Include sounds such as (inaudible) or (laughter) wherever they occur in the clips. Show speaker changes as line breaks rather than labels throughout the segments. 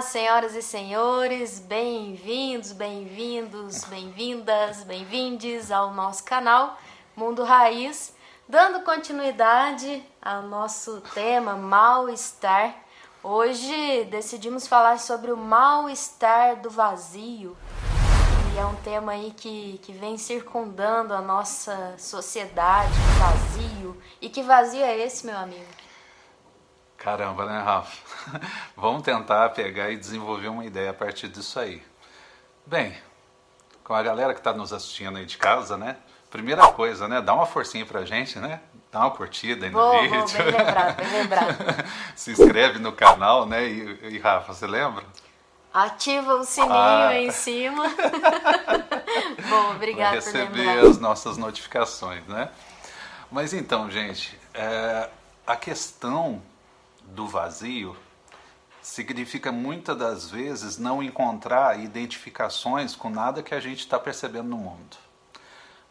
Olá, senhoras e senhores, bem-vindos, bem-vindos, bem-vindas, bem-vindes ao nosso canal Mundo Raiz, dando continuidade ao nosso tema mal-estar. Hoje decidimos falar sobre o mal-estar do vazio. E é um tema aí que, que vem circundando a nossa sociedade, vazio. E que vazio é esse, meu amigo?
Caramba, né, Rafa? (laughs) Vamos tentar pegar e desenvolver uma ideia a partir disso aí. Bem, com a galera que está nos assistindo aí de casa, né? Primeira coisa, né? Dá uma forcinha pra gente, né? Dá uma curtida aí no
Vou,
vídeo.
vou, bem lembrado, bem lembrado. (laughs)
Se inscreve no canal, né? E, e Rafa, você lembra?
Ativa o sininho
Ah.
aí em cima. (laughs) Bom, obrigada por
receber as nossas notificações, né? Mas então, gente, é, a questão do vazio significa muitas das vezes não encontrar identificações com nada que a gente está percebendo no mundo.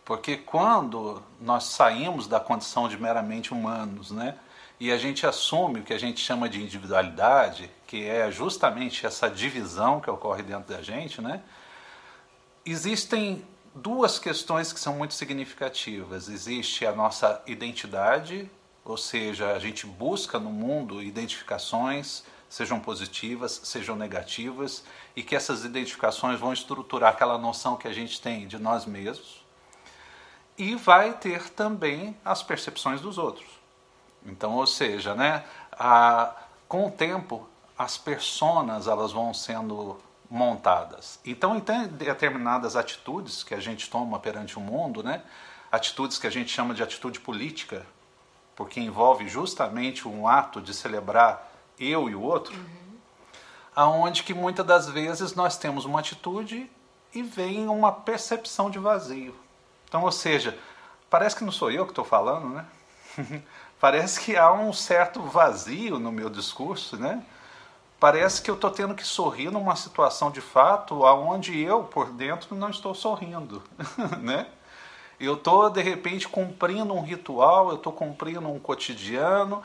Porque quando nós saímos da condição de meramente humanos, né, e a gente assume o que a gente chama de individualidade, que é justamente essa divisão que ocorre dentro da gente, né, existem duas questões que são muito significativas. Existe a nossa identidade, ou seja, a gente busca no mundo identificações, sejam positivas, sejam negativas, e que essas identificações vão estruturar aquela noção que a gente tem de nós mesmos. E vai ter também as percepções dos outros. Então, ou seja, né, a, com o tempo, as personas elas vão sendo montadas. Então, em determinadas atitudes que a gente toma perante o mundo, né, atitudes que a gente chama de atitude política, porque envolve justamente um ato de celebrar eu e o outro, aonde que muitas das vezes nós temos uma atitude e vem uma percepção de vazio. Então, ou seja, parece que não sou eu que estou falando, né? (laughs) parece que há um certo vazio no meu discurso, né? Parece que eu estou tendo que sorrir numa situação de fato aonde eu, por dentro, não estou sorrindo, (laughs) né? Eu estou, de repente, cumprindo um ritual, eu estou cumprindo um cotidiano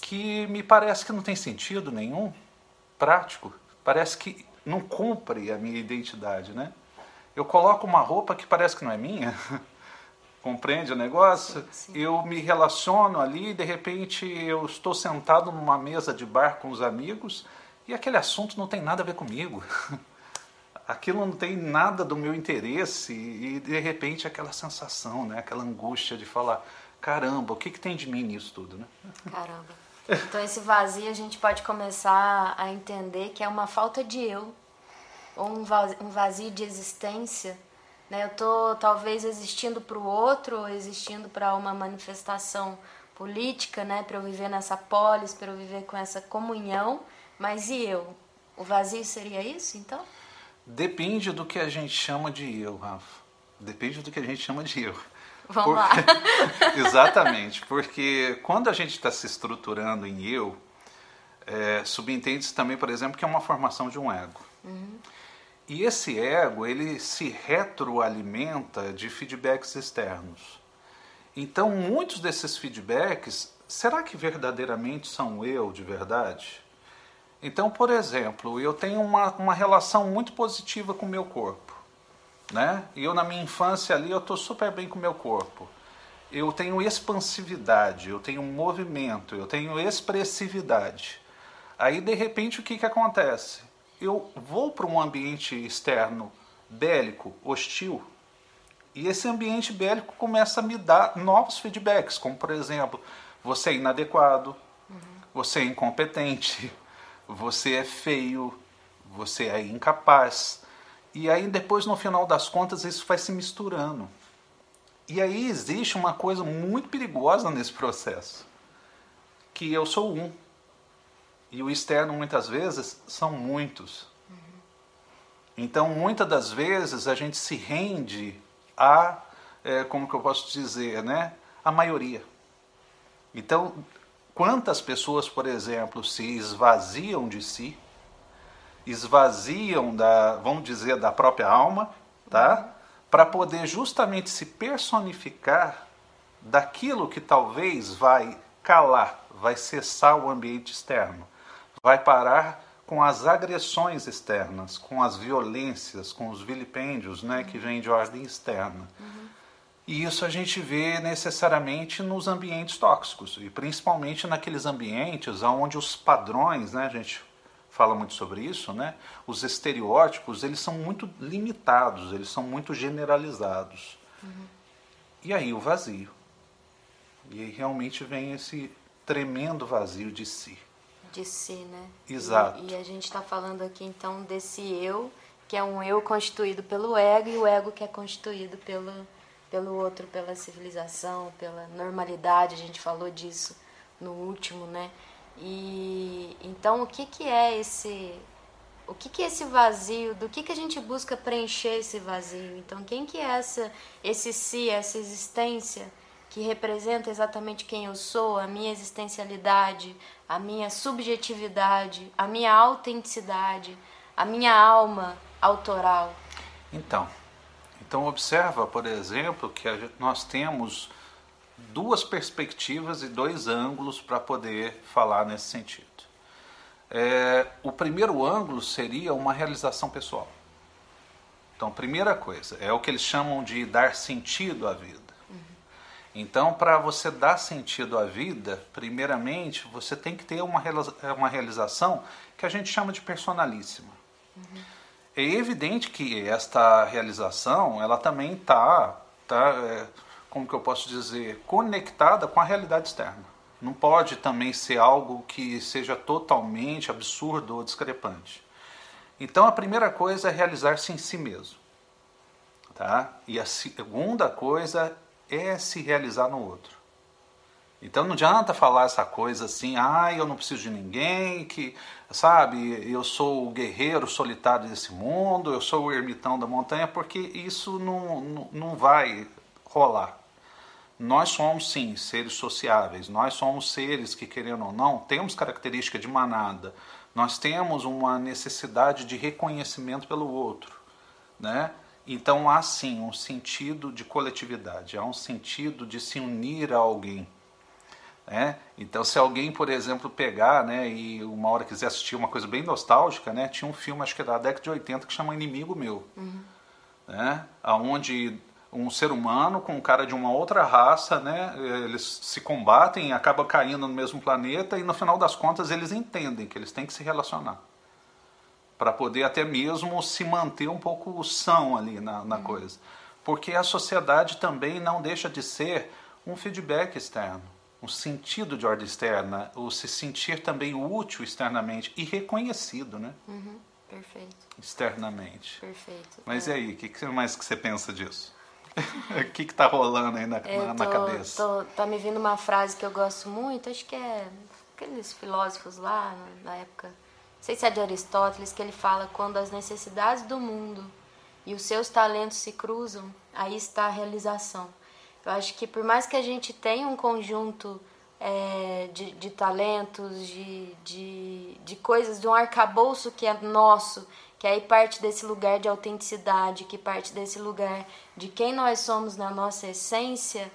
que me parece que não tem sentido nenhum prático. Parece que não cumpre a minha identidade, né? Eu coloco uma roupa que parece que não é minha. (laughs) Compreende o negócio?
Sim, sim.
Eu me relaciono ali e de repente eu estou sentado numa mesa de bar com os amigos e aquele assunto não tem nada a ver comigo. (laughs) Aquilo não tem nada do meu interesse e de repente aquela sensação, né? aquela angústia de falar: caramba, o que, que tem de mim nisso tudo? Né?
Caramba. Então esse vazio a gente pode começar a entender que é uma falta de eu, ou um va- vazio de existência. Né? Eu tô talvez existindo para o outro, ou existindo para uma manifestação política, né? para eu viver nessa polis, para eu viver com essa comunhão, mas e eu? O vazio seria isso, então?
Depende do que a gente chama de eu, Rafa. Depende do que a gente chama de eu.
Vamos lá. (laughs)
Exatamente, porque quando a gente está se estruturando em eu, é, subentende-se também, por exemplo, que é uma formação de um ego. E esse ego, ele se retroalimenta de feedbacks externos. Então, muitos desses feedbacks, será que verdadeiramente são eu de verdade? Então, por exemplo, eu tenho uma, uma relação muito positiva com o meu corpo. Né? E eu, na minha infância ali, eu estou super bem com o meu corpo. Eu tenho expansividade, eu tenho movimento, eu tenho expressividade. Aí, de repente, o que, que acontece? Eu vou para um ambiente externo bélico, hostil, e esse ambiente bélico começa a me dar novos feedbacks, como por exemplo, você é inadequado, você é incompetente, você é feio, você é incapaz. E aí depois no final das contas isso vai se misturando. E aí existe uma coisa muito perigosa nesse processo, que eu sou um. E o externo muitas vezes são muitos. Então, muitas das vezes a gente se rende a, é, como que eu posso dizer, né? A maioria. Então, quantas pessoas, por exemplo, se esvaziam de si, esvaziam da, vamos dizer, da própria alma, tá? Para poder justamente se personificar daquilo que talvez vai calar, vai cessar o ambiente externo, vai parar com as agressões externas, com as violências, com os vilipêndios né, que vêm de ordem externa. Uhum. E isso a gente vê necessariamente nos ambientes tóxicos, e principalmente naqueles ambientes onde os padrões, né, a gente fala muito sobre isso, né, os estereótipos, eles são muito limitados, eles são muito generalizados. Uhum. E aí o vazio. E aí realmente vem esse tremendo vazio de si
de si, né?
Exato.
E, e a gente está falando aqui então desse eu, que é um eu constituído pelo ego, e o ego que é constituído pelo, pelo outro, pela civilização, pela normalidade, a gente falou disso no último, né? E então o que, que é esse. O que, que é esse vazio? Do que, que a gente busca preencher esse vazio? Então, quem que é essa, esse si, essa existência que representa exatamente quem eu sou, a minha existencialidade, a minha subjetividade, a minha autenticidade, a minha alma autoral.
Então, então observa, por exemplo, que nós temos duas perspectivas e dois ângulos para poder falar nesse sentido. É, o primeiro ângulo seria uma realização pessoal. Então, primeira coisa, é o que eles chamam de dar sentido à vida. Então, para você dar sentido à vida, primeiramente, você tem que ter uma, uma realização que a gente chama de personalíssima. Uhum. É evidente que esta realização, ela também está, tá, é, como que eu posso dizer, conectada com a realidade externa. Não pode também ser algo que seja totalmente absurdo ou discrepante. Então, a primeira coisa é realizar-se em si mesmo. Tá? E a segunda coisa é se realizar no outro. Então não adianta falar essa coisa assim, ah, eu não preciso de ninguém, que, sabe, eu sou o guerreiro solitário desse mundo, eu sou o ermitão da montanha, porque isso não, não, não vai rolar. Nós somos, sim, seres sociáveis, nós somos seres que, querendo ou não, temos característica de manada, nós temos uma necessidade de reconhecimento pelo outro, né? Então há sim um sentido de coletividade, há um sentido de se unir a alguém. Né? Então, se alguém, por exemplo, pegar né, e uma hora quiser assistir uma coisa bem nostálgica, né, tinha um filme, acho que é da década de 80, que chama Inimigo Meu. Uhum. Né, onde um ser humano com um cara de uma outra raça, né, eles se combatem, acabam caindo no mesmo planeta e no final das contas eles entendem que eles têm que se relacionar para poder até mesmo se manter um pouco são ali na, na uhum. coisa. Porque a sociedade também não deixa de ser um feedback externo, um sentido de ordem externa, o se sentir também útil externamente e reconhecido, né?
Uhum. Perfeito.
Externamente.
Perfeito.
Mas é. e aí, o que, que mais que você pensa disso? (laughs) O que está rolando aí na, na, na, cabeça?
Tô, tá me vindo uma frase que eu gosto muito, acho que é aqueles filósofos lá na época sei se é de Aristóteles, que ele fala quando as necessidades do mundo e os seus talentos se cruzam, aí está a realização. Eu acho que por mais que a gente tenha um conjunto é, de, de, talentos, de, de, de coisas, de um arcabouço que é nosso, que aí parte desse lugar de autenticidade, que parte desse lugar de quem nós somos na nossa essência,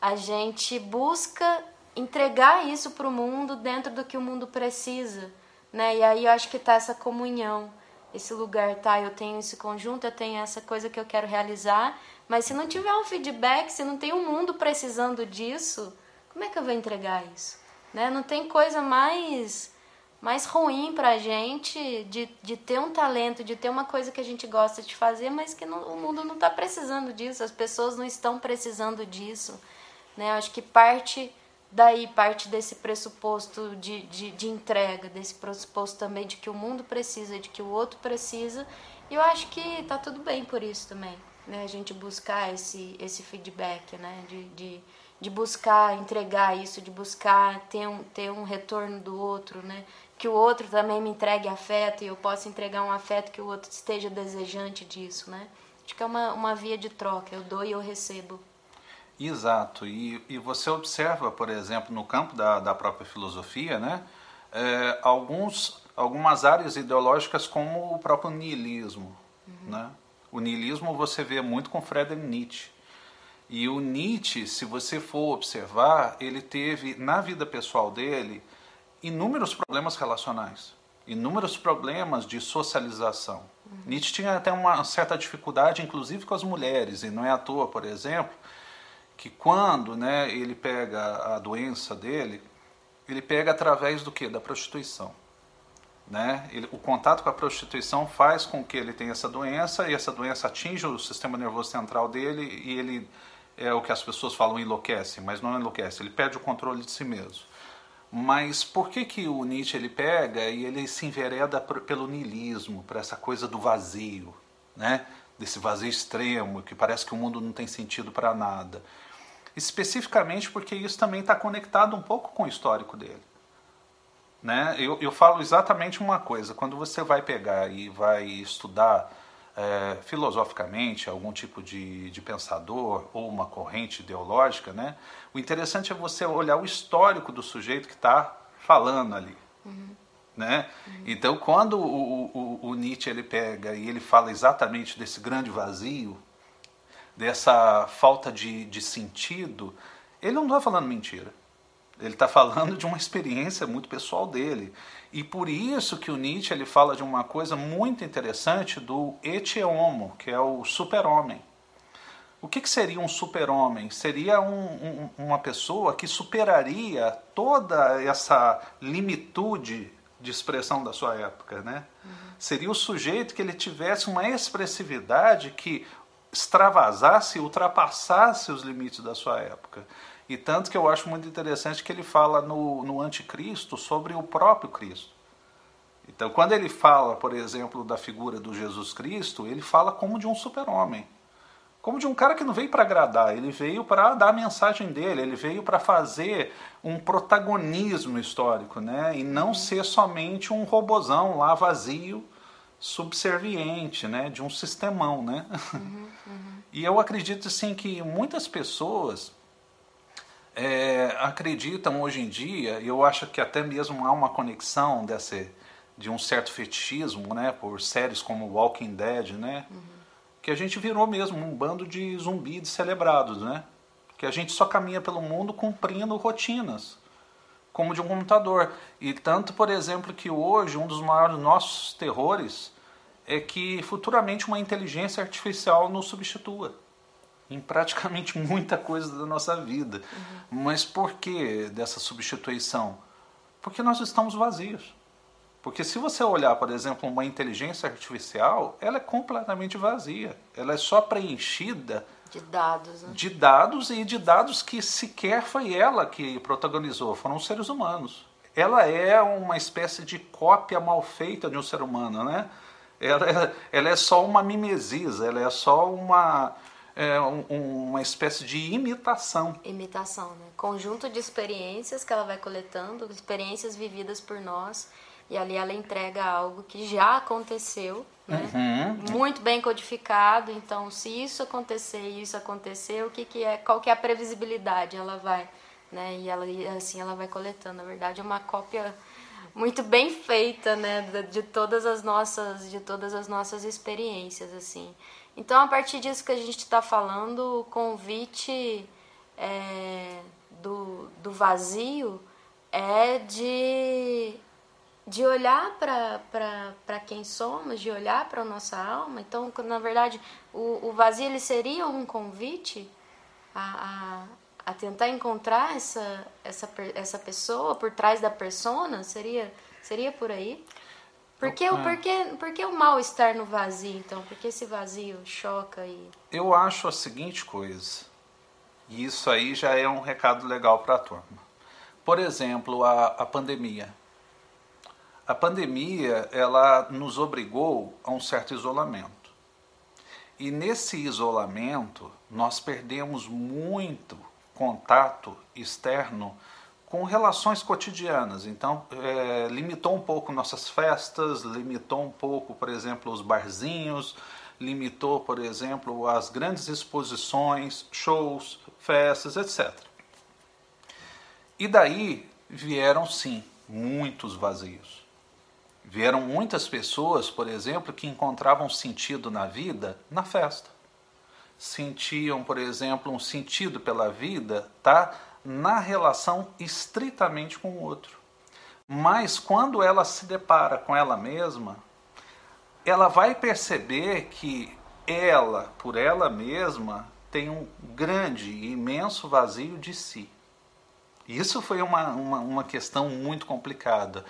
a gente busca entregar isso para o mundo dentro do que o mundo precisa né? E aí eu acho que tá essa comunhão, esse lugar, tá? Eu tenho esse conjunto, eu tenho essa coisa que eu quero realizar, mas se não tiver um feedback, se não tem um mundo precisando disso, como é que eu vou entregar isso? Né? Não tem coisa mais mais ruim pra gente de, de ter um talento, de ter uma coisa que a gente gosta de fazer, mas que não, o mundo não está precisando disso, as pessoas não estão precisando disso. Né? Acho que parte Daí parte desse pressuposto de, de, de, entrega, desse pressuposto também de que o mundo precisa, de que o outro precisa. E eu acho que tá tudo bem por isso também, né? A gente buscar esse, esse feedback, né? De, de, de buscar entregar isso, de buscar ter um, ter um retorno do outro, né? Que o outro também me entregue afeto e eu possa entregar um afeto que o outro esteja desejante disso, né? Acho que é uma, uma via de troca, eu dou e eu recebo.
Exato. E, e você observa, por exemplo, no campo da, da própria filosofia, né, é, alguns, algumas áreas ideológicas como o próprio niilismo. Uhum. Né? O niilismo você vê muito com Friedrich Nietzsche. E o Nietzsche, se você for observar, ele teve na vida pessoal dele inúmeros problemas relacionais. inúmeros problemas de socialização. Uhum. Nietzsche tinha até uma certa dificuldade, inclusive com as mulheres, e não é à toa, por exemplo, que quando né, ele pega a doença dele, ele pega através do que? Da prostituição. Né? Ele, o contato com a prostituição faz com que ele tenha essa doença e essa doença atinge o sistema nervoso central dele e ele é o que as pessoas falam enlouquece, mas não enlouquece, ele perde o controle de si mesmo. Mas por que que o Nietzsche ele pega e ele se envereda pelo niilismo, para essa coisa do vazio, né? Desse vazio extremo que parece que o mundo não tem sentido para nada. Especificamente porque isso também está conectado um pouco com o histórico dele. Né? Eu, eu falo exatamente uma coisa: quando você vai pegar e vai estudar é, filosoficamente algum tipo de, de pensador ou uma corrente ideológica, né? o interessante é você olhar o histórico do sujeito que está falando ali. Uhum. Né? Uhum. Então, quando o, o, o, Nietzsche ele pega e ele fala exatamente desse grande vazio, dessa falta de, de sentido, ele não está falando mentira. Ele está falando de uma experiência muito pessoal dele. E por isso que o Nietzsche ele fala de uma coisa muito interessante do ete homo, que é o super-homem. O que, que, seria um super-homem? Seria um, um, uma pessoa que superaria toda essa limitude de expressão da sua época, né? Uhum. Seria o sujeito que ele tivesse uma expressividade que extravasasse, ultrapassasse os limites da sua época. E tanto que eu acho muito interessante que ele fala no, no Anticristo sobre o próprio Cristo. Então, quando ele fala, por exemplo, da figura do Jesus Cristo, ele fala como de um super-homem. Como de um cara que não veio para agradar, ele veio para dar a mensagem dele, ele veio para fazer um protagonismo histórico, né? E não ser somente um robozão lá vazio, subserviente, né? De um sistemão, né? Uhum, (laughs) uhum. E eu acredito, assim, que muitas pessoas é, acreditam hoje em dia, e eu acho que até mesmo há uma conexão desse, de um certo fetichismo, né, por séries como Walking Dead, né, uhum. que a gente virou mesmo um bando de zumbis celebrados, né, que a gente só caminha pelo mundo cumprindo rotinas, como de um computador. E tanto, por exemplo, que hoje um dos maiores nossos terrores é que futuramente uma inteligência artificial nos substitua em praticamente (laughs) muita coisa da nossa vida. Uhum. Mas por que dessa substituição? Porque nós estamos vazios. Porque se você olhar, por exemplo, uma inteligência artificial, ela é completamente vazia. Ela é só preenchida
de dados, né?
de dados e de dados que sequer foi ela que protagonizou, foram os seres humanos. Ela é uma espécie de cópia mal feita de um ser humano, né? Ela é, ela é só uma mimesis, ela é só uma é, um, uma espécie de imitação.
Imitação, né? Conjunto de experiências que ela vai coletando, experiências vividas por nós, e ali ela entrega algo que já aconteceu, né? Uhum. Muito bem codificado. Então, se isso acontecer e isso acontecer, o que, que é? Qual que é a previsibilidade? Ela vai, né? E ela assim ela vai coletando. Na verdade, é uma cópia muito bem feita, né? De, de todas as nossas, de todas as nossas experiências, assim. Então, a partir disso que a gente está falando, o convite é, do, do vazio é de, de olhar para quem somos, de olhar para a nossa alma. Então, na verdade, o, o vazio ele seria um convite a, a, a tentar encontrar essa, essa, essa pessoa por trás da persona? Seria, seria por aí? Por que, é. por, que, por que o mal estar no vazio, então? Por que esse vazio choca e.
Eu acho a seguinte coisa, e isso aí já é um recado legal para a turma. Por exemplo, a, a pandemia. A pandemia, ela nos obrigou a um certo isolamento. E nesse isolamento, nós perdemos muito contato externo com relações cotidianas. Então, é, limitou um pouco nossas festas, limitou um pouco, por exemplo, os barzinhos, limitou, por exemplo, as grandes exposições, shows, festas, etc. E daí vieram, sim, muitos vazios. Vieram muitas pessoas, por exemplo, que encontravam sentido na vida na festa. Sentiam, por exemplo, um sentido pela vida, tá? na relação estritamente com o outro. Mas quando ela se depara com ela mesma, ela vai perceber que ela, por ela mesma, tem um grande e imenso vazio de si. Isso foi uma, uma, uma questão muito complicada.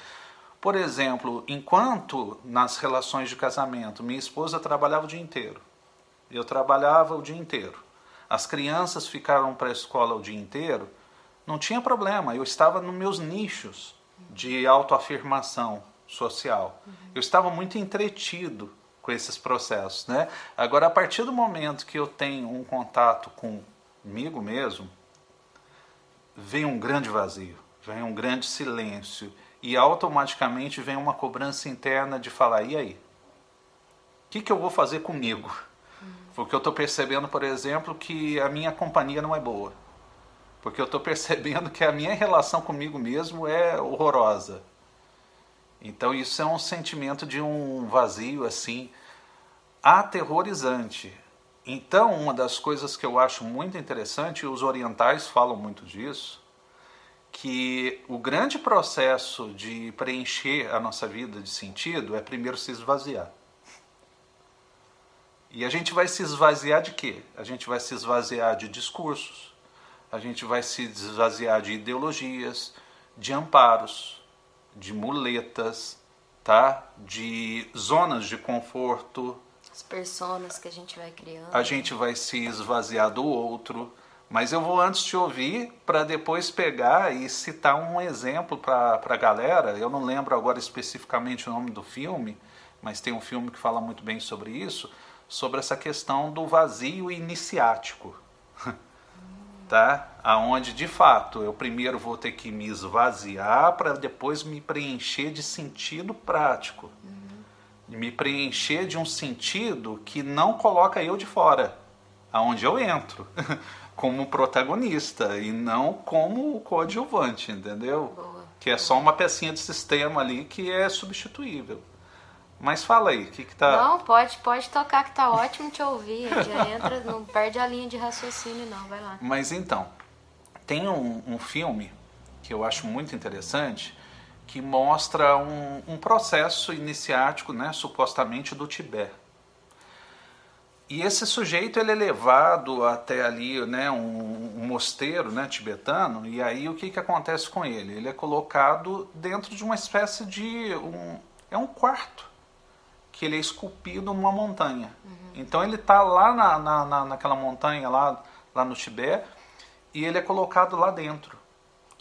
Por exemplo, enquanto nas relações de casamento minha esposa trabalhava o dia inteiro, eu trabalhava o dia inteiro, as crianças ficaram para a escola o dia inteiro, não tinha problema, eu estava nos meus nichos de autoafirmação social. Eu estava muito entretido com esses processos, né? Agora, a partir do momento que eu tenho um contato comigo mesmo, vem um grande vazio, vem um grande silêncio e automaticamente vem uma cobrança interna de falar: e aí? O que, que eu vou fazer comigo? Porque eu estou percebendo, por exemplo, que a minha companhia não é boa. Porque eu estou (laughs) percebendo que a minha relação comigo mesmo é horrorosa. Então isso é um sentimento de um vazio assim aterrorizante. Então, uma das coisas que eu acho muito interessante, e os orientais falam muito disso, que o grande processo de preencher a nossa vida de sentido é primeiro se esvaziar. E a gente vai se esvaziar de quê? A gente vai se esvaziar de discursos, a gente vai se esvaziar de ideologias, de amparos, de muletas, tá? De zonas de conforto,
as personas que a gente vai criando.
A gente vai se esvaziar do outro. Mas eu vou antes te ouvir para depois pegar e citar um exemplo para a galera. Eu não lembro agora especificamente o nome do filme, mas tem um filme que fala muito bem sobre isso, sobre essa questão do vazio iniciático. (laughs) tá? Aonde de fato eu primeiro vou ter que me esvaziar para depois me preencher de sentido prático. Uhum me preencher de um sentido que não coloca eu de fora, aonde eu entro, (laughs) como protagonista e não como coadjuvante, entendeu?
Boa.
Que é só uma pecinha de sistema ali que é substituível. Mas fala aí, o que que tá...
Não, pode, pode tocar que tá ótimo te ouvir, já entra, não perde a linha de raciocínio não, vai lá.
Mas então, tem um, um filme que eu acho muito interessante, que mostra um, um processo iniciático, né, supostamente do Tibete. E esse sujeito ele é levado até ali, né, um, um, mosteiro, né, tibetano. E aí o que que acontece com ele? Ele é colocado dentro de uma espécie de um, é um quarto que ele é esculpido numa montanha. Uhum. Então ele está lá na, na, na, naquela montanha lá lá no Tibete e ele é colocado lá dentro.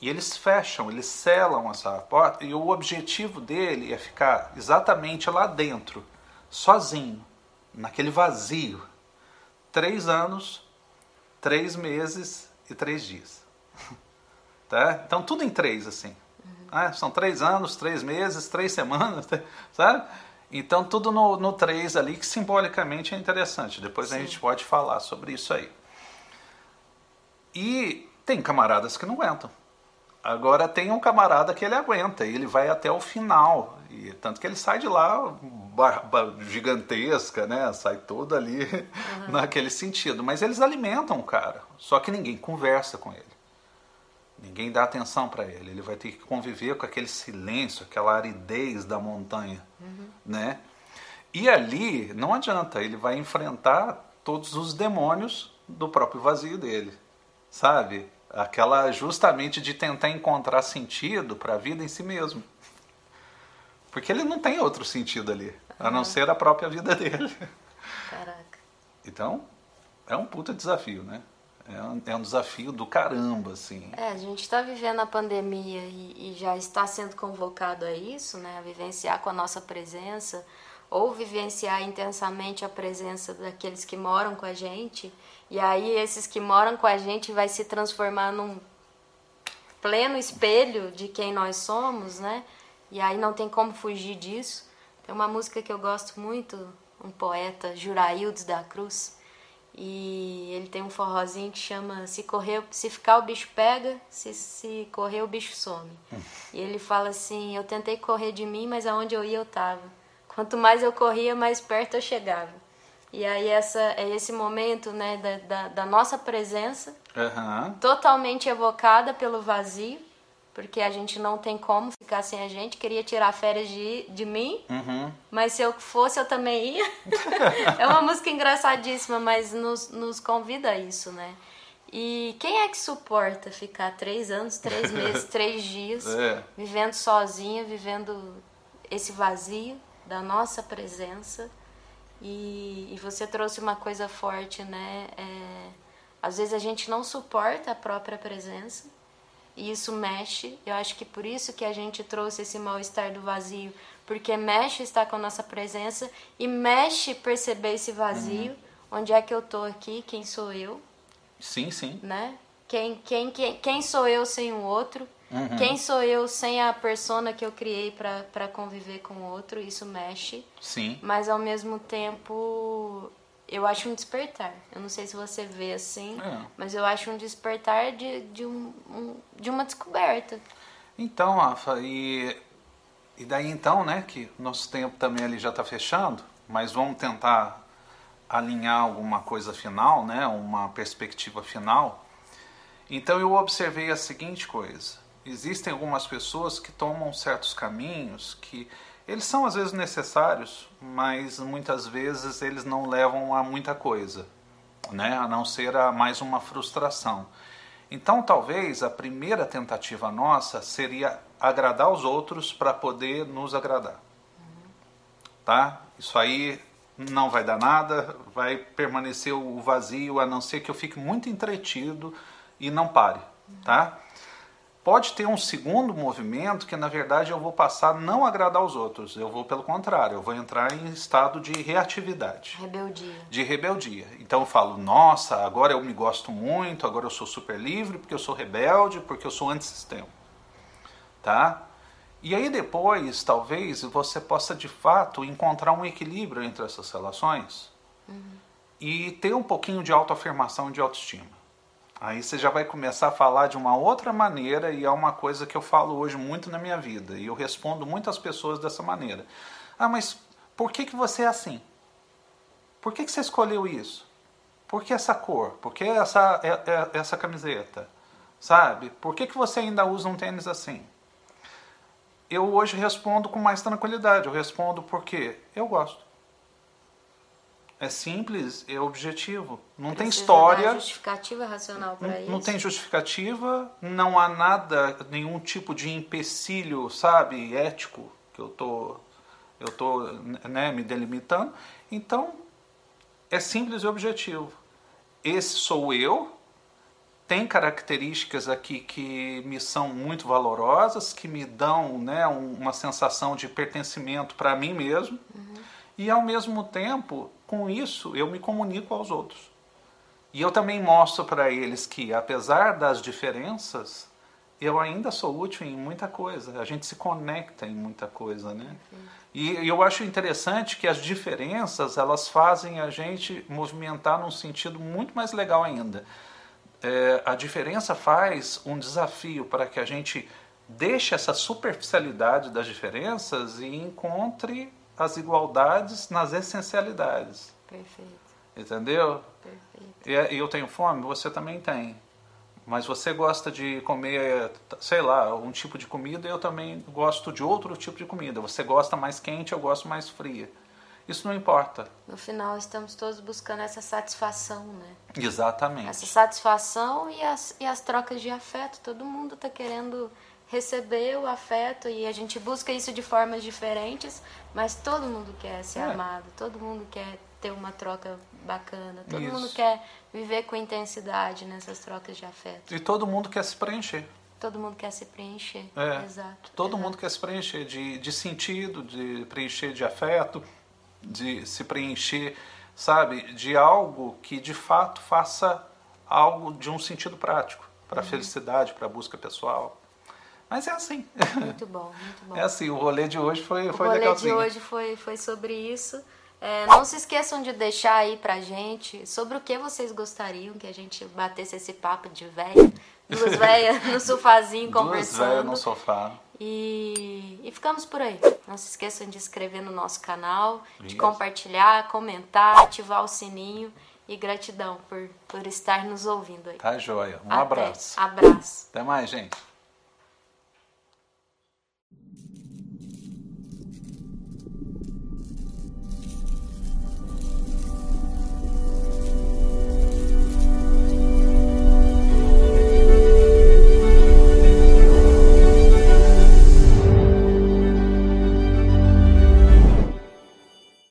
E eles fecham, eles selam essa porta e o objetivo dele é ficar exatamente lá dentro, sozinho, naquele vazio. Três anos, três meses e três dias. (laughs) tá? Então tudo em três, assim. Uhum. São três anos, três meses, três semanas, (laughs) sabe? Então tudo no, no três ali, que simbolicamente é interessante. Depois Sim. a gente pode falar sobre isso aí. E tem camaradas que não aguentam. Agora tem um camarada que ele aguenta, e ele vai até o final. E tanto que ele sai de lá gigantesca, né? Sai todo ali uhum. (laughs) naquele sentido. Mas eles alimentam o cara. Só que ninguém conversa com ele. Ninguém dá atenção para ele. Ele vai ter que conviver com aquele silêncio, aquela aridez da montanha, uhum. né? E ali não adianta, ele vai enfrentar todos os demônios do próprio vazio dele, sabe? aquela justamente de tentar encontrar sentido para a vida em si mesmo. Porque ele não tem outro sentido ali, a não ser a própria vida dele.
Caraca.
Então, é um puta desafio, né? É um, é um desafio do caramba, assim.
É, a gente está vivendo a pandemia e, e, já está sendo convocado a isso, né? A vivenciar com a nossa presença, ou vivenciar intensamente a presença daqueles que moram com a gente e aí esses que moram com a gente vai se transformar num pleno espelho de quem nós somos, né? E aí não tem como fugir disso. Tem uma música que eu gosto muito, um poeta, Juraildes da Cruz, e ele tem um forrozinho que chama Se correr, se ficar o bicho pega, se, se correr o bicho some. E ele fala assim: Eu tentei correr de mim, mas aonde eu ia eu tava. Quanto mais eu corria, mais perto eu chegava. E aí essa, é esse momento né, da, da, da nossa presença,
uhum.
totalmente evocada pelo vazio, porque a gente não tem como ficar sem a gente. Queria tirar férias de, de mim,
Uhum.
mas se eu fosse, eu também ia. (laughs) é uma música engraçadíssima, mas nos, nos convida a isso, né? E quem é que suporta ficar três anos, três (laughs) meses, três dias,
É.
vivendo sozinha, vivendo esse vazio da nossa presença? E, e você trouxe uma coisa forte, né? É, às vezes a gente não suporta a própria presença e isso mexe. Eu acho que por isso que a gente trouxe esse mal-estar do vazio, porque mexe estar com a nossa presença e mexe perceber esse vazio, onde é que eu tô aqui, quem sou eu,
Sim, sim.
né? Quem, quem, quem, quem sou eu sem o outro? Quem sou eu sem a persona que eu criei para conviver com o outro? Isso mexe,
Sim.
mas ao mesmo tempo eu acho um despertar. Eu não sei se você vê assim,
É.
mas eu acho um despertar de, de, um, um- de uma descoberta.
Então, Rafa, e, e daí então, né, que nosso tempo também ali já está fechando, mas vamos tentar alinhar alguma coisa final, né, uma perspectiva final. Então eu observei a seguinte coisa: existem algumas pessoas que tomam certos caminhos que eles são às vezes necessários, mas muitas vezes eles não levam a muita coisa, né, a não ser a mais uma frustração. Então, talvez a primeira tentativa nossa seria agradar os outros para poder nos agradar. Tá? Isso aí não vai dar nada, vai permanecer o vazio, a não ser que eu fique muito entretido e não pare, tá? Pode ter um segundo movimento que na verdade eu vou passar a não agradar os outros, eu vou pelo contrário, eu vou entrar em estado de reatividade
Rebeldia.
de rebeldia. Então eu falo, nossa, agora eu me gosto muito, agora eu sou super livre, porque eu sou rebelde, porque eu sou antissistema. Tá? E aí depois, talvez, você possa de fato encontrar um equilíbrio entre essas relações e ter um pouquinho de autoafirmação e de autoestima. Aí você já vai começar a falar de uma outra maneira e é uma coisa que eu falo hoje muito na minha vida e eu respondo muitas pessoas dessa maneira. Ah, mas por que, que você é assim? Por que, que você escolheu isso? Por que essa cor? Por que essa, é- é- essa camiseta? Sabe? Por que, que você ainda usa um tênis assim? Eu hoje respondo com mais tranquilidade. Eu respondo porque eu gosto. É simples, é objetivo. Não tem
Precisa
história.
dar justificativa racional para isso.
Não, não tem justificativa, não há nada, nenhum tipo de empecilho, sabe, ético que eu tô, eu tô, né, me delimitando. Então, é simples e objetivo. Esse sou eu. Tem características aqui que me são muito valorosas, que me dão, né, um- uma sensação de pertencimento para mim mesmo. E ao mesmo tempo, com isso, eu me comunico aos outros. E eu também mostro para eles que, apesar das diferenças, eu ainda sou útil em muita coisa. A gente se conecta em muita coisa, né? E eu acho interessante que as diferenças elas fazem a gente movimentar num sentido muito mais legal ainda. É, a diferença faz um desafio para que a gente deixe essa superficialidade das diferenças e encontre as igualdades nas essencialidades.
Perfeito,
Entendeu?
perfeito.
E e eu tenho fome, você também tem. Mas você gosta de comer, sei lá, um tipo de comida, eu também gosto de outro tipo de comida. Você gosta mais quente, eu gosto mais fria. Isso não importa.
No final, estamos todos buscando essa satisfação, né?
Exatamente.
Essa satisfação e as, e as trocas de afeto. Todo mundo está querendo receber o afeto e a gente busca isso de formas diferentes, mas todo mundo quer ser
É.
amado, todo mundo quer ter uma troca bacana, todo
Isso.
mundo quer viver com intensidade nessas trocas de afeto.
E todo mundo quer se preencher.
Todo mundo quer se preencher.
É.
Exato.
Todo
exato.
mundo quer se preencher de, de sentido, de preencher de afeto, de se preencher, sabe, de algo que de fato faça algo de um sentido prático, para a felicidade, para a busca pessoal. Mas é assim.
Muito bom, muito bom.
É assim, o rolê de hoje foi,
O
foi
rolê de
legalzinho.
hoje foi, foi sobre isso. É, não se esqueçam de deixar aí pra gente sobre o que vocês gostariam que a gente batesse esse papo de velha, duas (laughs) velhas no sofazinho
Duas
conversando.
velhas no sofá.
E, e ficamos por aí. Não se esqueçam de inscrever no nosso canal, de
Isso.
compartilhar, comentar, ativar o sininho. E gratidão por, por estar nos ouvindo aí.
Tá joia. Um
Até.
abraço.
Abraço.
Até mais, gente.